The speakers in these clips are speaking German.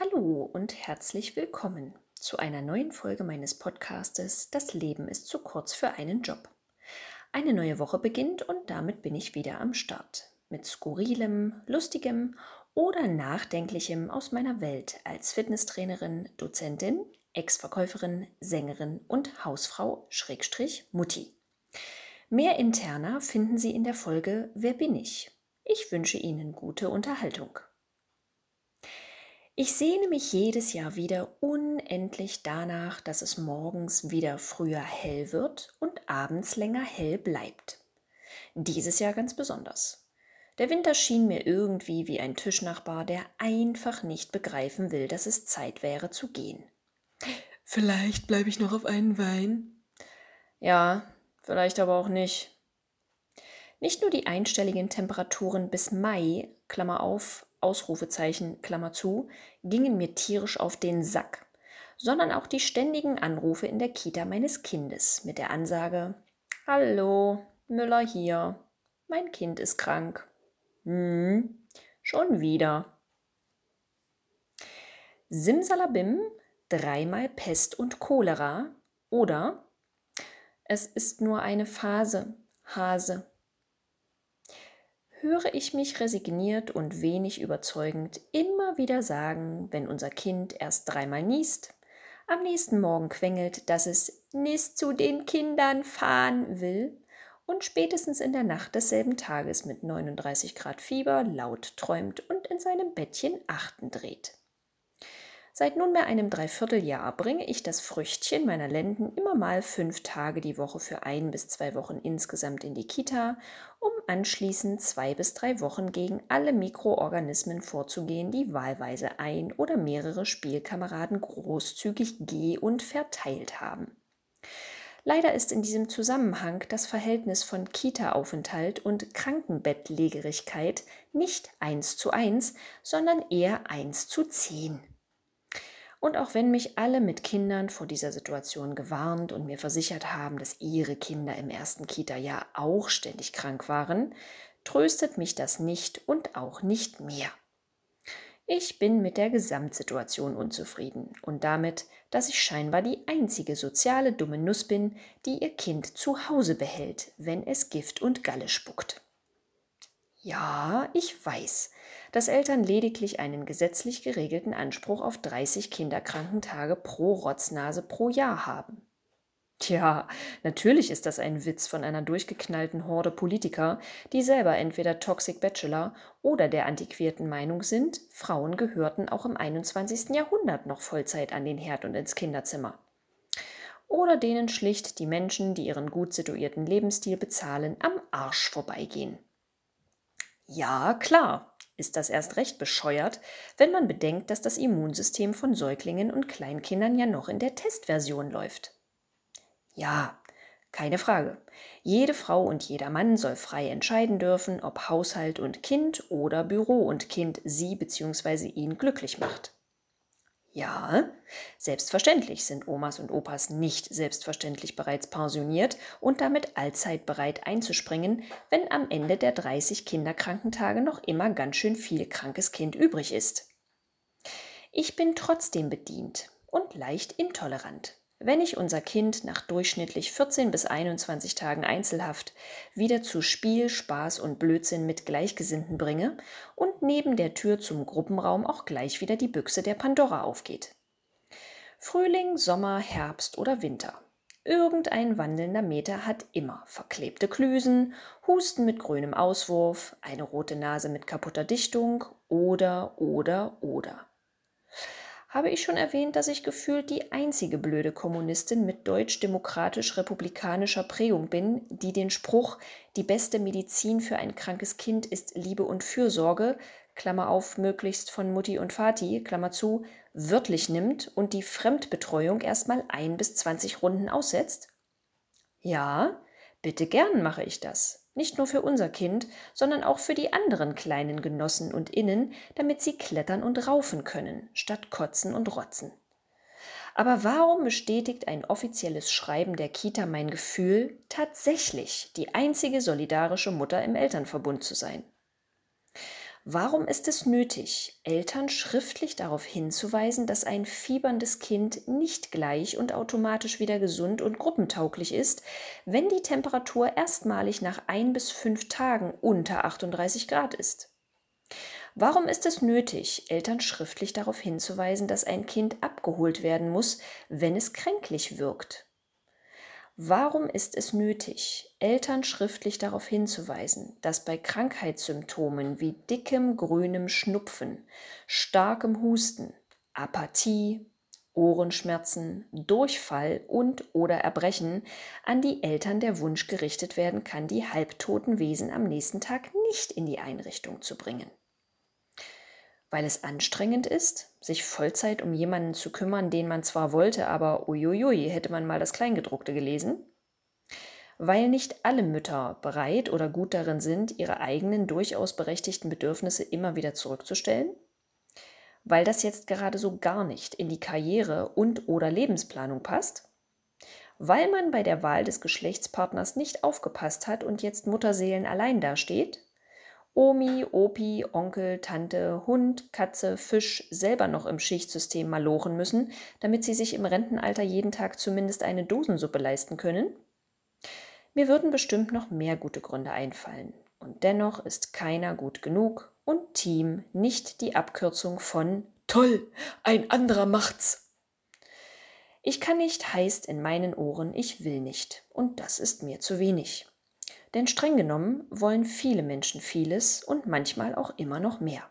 Hallo und herzlich willkommen zu einer neuen Folge meines Podcastes Das Leben ist zu kurz für einen Job. Eine neue Woche beginnt und damit bin ich wieder am Start. Mit skurrilem, lustigem oder nachdenklichem aus meiner Welt als Fitnesstrainerin, Dozentin, Ex-Verkäuferin, Sängerin und Hausfrau Schrägstrich Mutti. Mehr interner finden Sie in der Folge Wer bin ich? Ich wünsche Ihnen gute Unterhaltung. Ich sehne mich jedes Jahr wieder unendlich danach, dass es morgens wieder früher hell wird und abends länger hell bleibt. Dieses Jahr ganz besonders. Der Winter schien mir irgendwie wie ein Tischnachbar, der einfach nicht begreifen will, dass es Zeit wäre zu gehen. Vielleicht bleibe ich noch auf einen Wein. Ja, vielleicht aber auch nicht. Nicht nur die einstelligen Temperaturen bis Mai, Klammer auf, Ausrufezeichen, Klammer zu, gingen mir tierisch auf den Sack, sondern auch die ständigen Anrufe in der Kita meines Kindes mit der Ansage Hallo, Müller hier. Mein Kind ist krank. Hm, schon wieder. Simsalabim, dreimal Pest und Cholera oder es ist nur eine Phase, Hase höre ich mich resigniert und wenig überzeugend immer wieder sagen, wenn unser Kind erst dreimal niest, am nächsten Morgen quengelt, dass es nicht zu den Kindern fahren will und spätestens in der Nacht desselben Tages mit 39 Grad Fieber laut träumt und in seinem Bettchen Achten dreht. Seit nunmehr einem Dreivierteljahr bringe ich das Früchtchen meiner Lenden immer mal fünf Tage die Woche für ein bis zwei Wochen insgesamt in die Kita, um anschließend zwei bis drei Wochen gegen alle Mikroorganismen vorzugehen, die wahlweise ein oder mehrere Spielkameraden großzügig ge- und verteilt haben. Leider ist in diesem Zusammenhang das Verhältnis von Kita-Aufenthalt und Krankenbettlägerigkeit nicht eins zu eins, sondern eher eins zu zehn. Und auch wenn mich alle mit Kindern vor dieser Situation gewarnt und mir versichert haben, dass ihre Kinder im ersten Kita-Jahr auch ständig krank waren, tröstet mich das nicht und auch nicht mehr. Ich bin mit der Gesamtsituation unzufrieden und damit, dass ich scheinbar die einzige soziale dumme Nuss bin, die ihr Kind zu Hause behält, wenn es Gift und Galle spuckt. Ja, ich weiß, dass Eltern lediglich einen gesetzlich geregelten Anspruch auf 30 Kinderkrankentage pro Rotznase pro Jahr haben. Tja, natürlich ist das ein Witz von einer durchgeknallten Horde Politiker, die selber entweder Toxic Bachelor oder der antiquierten Meinung sind, Frauen gehörten auch im 21. Jahrhundert noch Vollzeit an den Herd und ins Kinderzimmer. Oder denen schlicht die Menschen, die ihren gut situierten Lebensstil bezahlen, am Arsch vorbeigehen. Ja, klar, ist das erst recht bescheuert, wenn man bedenkt, dass das Immunsystem von Säuglingen und Kleinkindern ja noch in der Testversion läuft. Ja, keine Frage. Jede Frau und jeder Mann soll frei entscheiden dürfen, ob Haushalt und Kind oder Büro und Kind sie bzw. ihn glücklich macht. Ja, selbstverständlich sind Omas und Opas nicht selbstverständlich bereits pensioniert und damit allzeit bereit einzuspringen, wenn am Ende der 30 Kinderkrankentage noch immer ganz schön viel krankes Kind übrig ist. Ich bin trotzdem bedient und leicht intolerant wenn ich unser Kind nach durchschnittlich 14 bis 21 Tagen Einzelhaft wieder zu Spiel, Spaß und Blödsinn mit Gleichgesinnten bringe und neben der Tür zum Gruppenraum auch gleich wieder die Büchse der Pandora aufgeht. Frühling, Sommer, Herbst oder Winter. Irgendein wandelnder Meter hat immer verklebte Klüsen, Husten mit grünem Auswurf, eine rote Nase mit kaputter Dichtung oder, oder, oder habe ich schon erwähnt, dass ich gefühlt die einzige blöde Kommunistin mit deutsch-demokratisch-republikanischer Prägung bin, die den Spruch, die beste Medizin für ein krankes Kind ist Liebe und Fürsorge, Klammer auf, möglichst von Mutti und Vati, Klammer zu, wörtlich nimmt und die Fremdbetreuung erstmal ein bis zwanzig Runden aussetzt? Ja, bitte gern mache ich das nicht nur für unser Kind, sondern auch für die anderen kleinen Genossen und Innen, damit sie klettern und raufen können, statt kotzen und rotzen. Aber warum bestätigt ein offizielles Schreiben der Kita mein Gefühl, tatsächlich die einzige solidarische Mutter im Elternverbund zu sein? Warum ist es nötig, Eltern schriftlich darauf hinzuweisen, dass ein fieberndes Kind nicht gleich und automatisch wieder gesund und gruppentauglich ist, wenn die Temperatur erstmalig nach ein bis fünf Tagen unter 38 Grad ist? Warum ist es nötig, Eltern schriftlich darauf hinzuweisen, dass ein Kind abgeholt werden muss, wenn es kränklich wirkt? Warum ist es nötig, Eltern schriftlich darauf hinzuweisen, dass bei Krankheitssymptomen wie dickem grünem Schnupfen, starkem Husten, Apathie, Ohrenschmerzen, Durchfall und oder Erbrechen an die Eltern der Wunsch gerichtet werden kann, die halbtoten Wesen am nächsten Tag nicht in die Einrichtung zu bringen? Weil es anstrengend ist, sich Vollzeit um jemanden zu kümmern, den man zwar wollte, aber uiuiui, hätte man mal das Kleingedruckte gelesen, weil nicht alle Mütter bereit oder gut darin sind, ihre eigenen durchaus berechtigten Bedürfnisse immer wieder zurückzustellen, weil das jetzt gerade so gar nicht in die Karriere und oder Lebensplanung passt, weil man bei der Wahl des Geschlechtspartners nicht aufgepasst hat und jetzt Mutterseelen allein dasteht, Omi, Opi, Onkel, Tante, Hund, Katze, Fisch selber noch im Schichtsystem malochen müssen, damit sie sich im Rentenalter jeden Tag zumindest eine Dosensuppe leisten können? Mir würden bestimmt noch mehr gute Gründe einfallen. Und dennoch ist keiner gut genug und Team nicht die Abkürzung von Toll, ein anderer macht's. Ich kann nicht heißt in meinen Ohren, ich will nicht. Und das ist mir zu wenig. Denn streng genommen wollen viele Menschen vieles und manchmal auch immer noch mehr.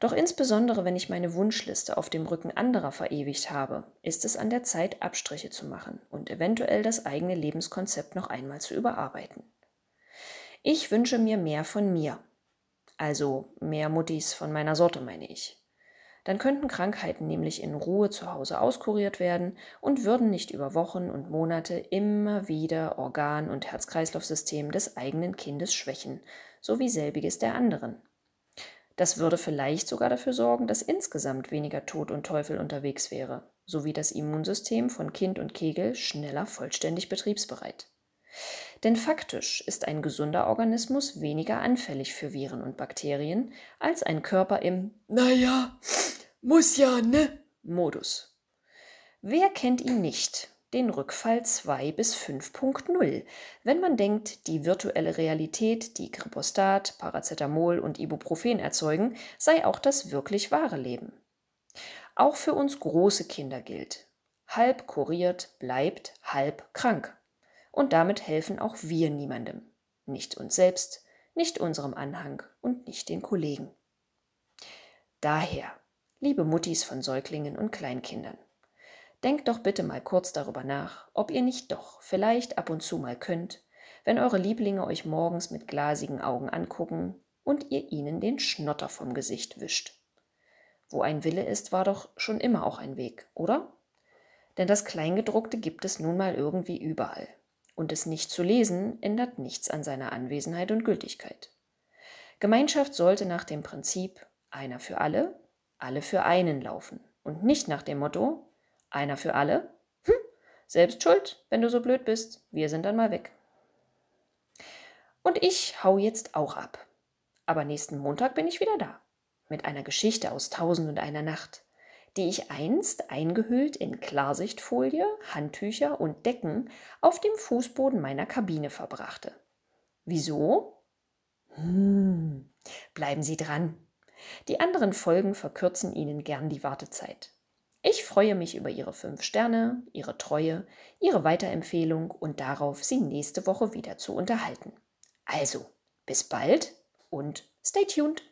Doch insbesondere wenn ich meine Wunschliste auf dem Rücken anderer verewigt habe, ist es an der Zeit, Abstriche zu machen und eventuell das eigene Lebenskonzept noch einmal zu überarbeiten. Ich wünsche mir mehr von mir, also mehr Muttis von meiner Sorte meine ich. Dann könnten Krankheiten nämlich in Ruhe zu Hause auskuriert werden und würden nicht über Wochen und Monate immer wieder Organ- und Herz-Kreislauf-System des eigenen Kindes schwächen, sowie selbiges der anderen. Das würde vielleicht sogar dafür sorgen, dass insgesamt weniger Tod und Teufel unterwegs wäre, sowie das Immunsystem von Kind und Kegel schneller vollständig betriebsbereit. Denn faktisch ist ein gesunder Organismus weniger anfällig für Viren und Bakterien als ein Körper im Naja, muss ja, ne? Modus. Wer kennt ihn nicht? Den Rückfall 2 bis 5.0, wenn man denkt, die virtuelle Realität, die Kripostat, Paracetamol und Ibuprofen erzeugen, sei auch das wirklich wahre Leben. Auch für uns große Kinder gilt, halb kuriert bleibt halb krank. Und damit helfen auch wir niemandem. Nicht uns selbst, nicht unserem Anhang und nicht den Kollegen. Daher, liebe Muttis von Säuglingen und Kleinkindern, denkt doch bitte mal kurz darüber nach, ob ihr nicht doch vielleicht ab und zu mal könnt, wenn eure Lieblinge euch morgens mit glasigen Augen angucken und ihr ihnen den Schnotter vom Gesicht wischt. Wo ein Wille ist, war doch schon immer auch ein Weg, oder? Denn das Kleingedruckte gibt es nun mal irgendwie überall und es nicht zu lesen ändert nichts an seiner Anwesenheit und Gültigkeit. Gemeinschaft sollte nach dem Prinzip einer für alle, alle für einen laufen und nicht nach dem Motto einer für alle, hm, selbst schuld, wenn du so blöd bist, wir sind dann mal weg. Und ich hau jetzt auch ab. Aber nächsten Montag bin ich wieder da. Mit einer Geschichte aus Tausend und einer Nacht die ich einst eingehüllt in Klarsichtfolie, Handtücher und Decken auf dem Fußboden meiner Kabine verbrachte. Wieso? Hm, bleiben Sie dran. Die anderen Folgen verkürzen Ihnen gern die Wartezeit. Ich freue mich über Ihre fünf Sterne, Ihre Treue, Ihre Weiterempfehlung und darauf, Sie nächste Woche wieder zu unterhalten. Also, bis bald und stay tuned.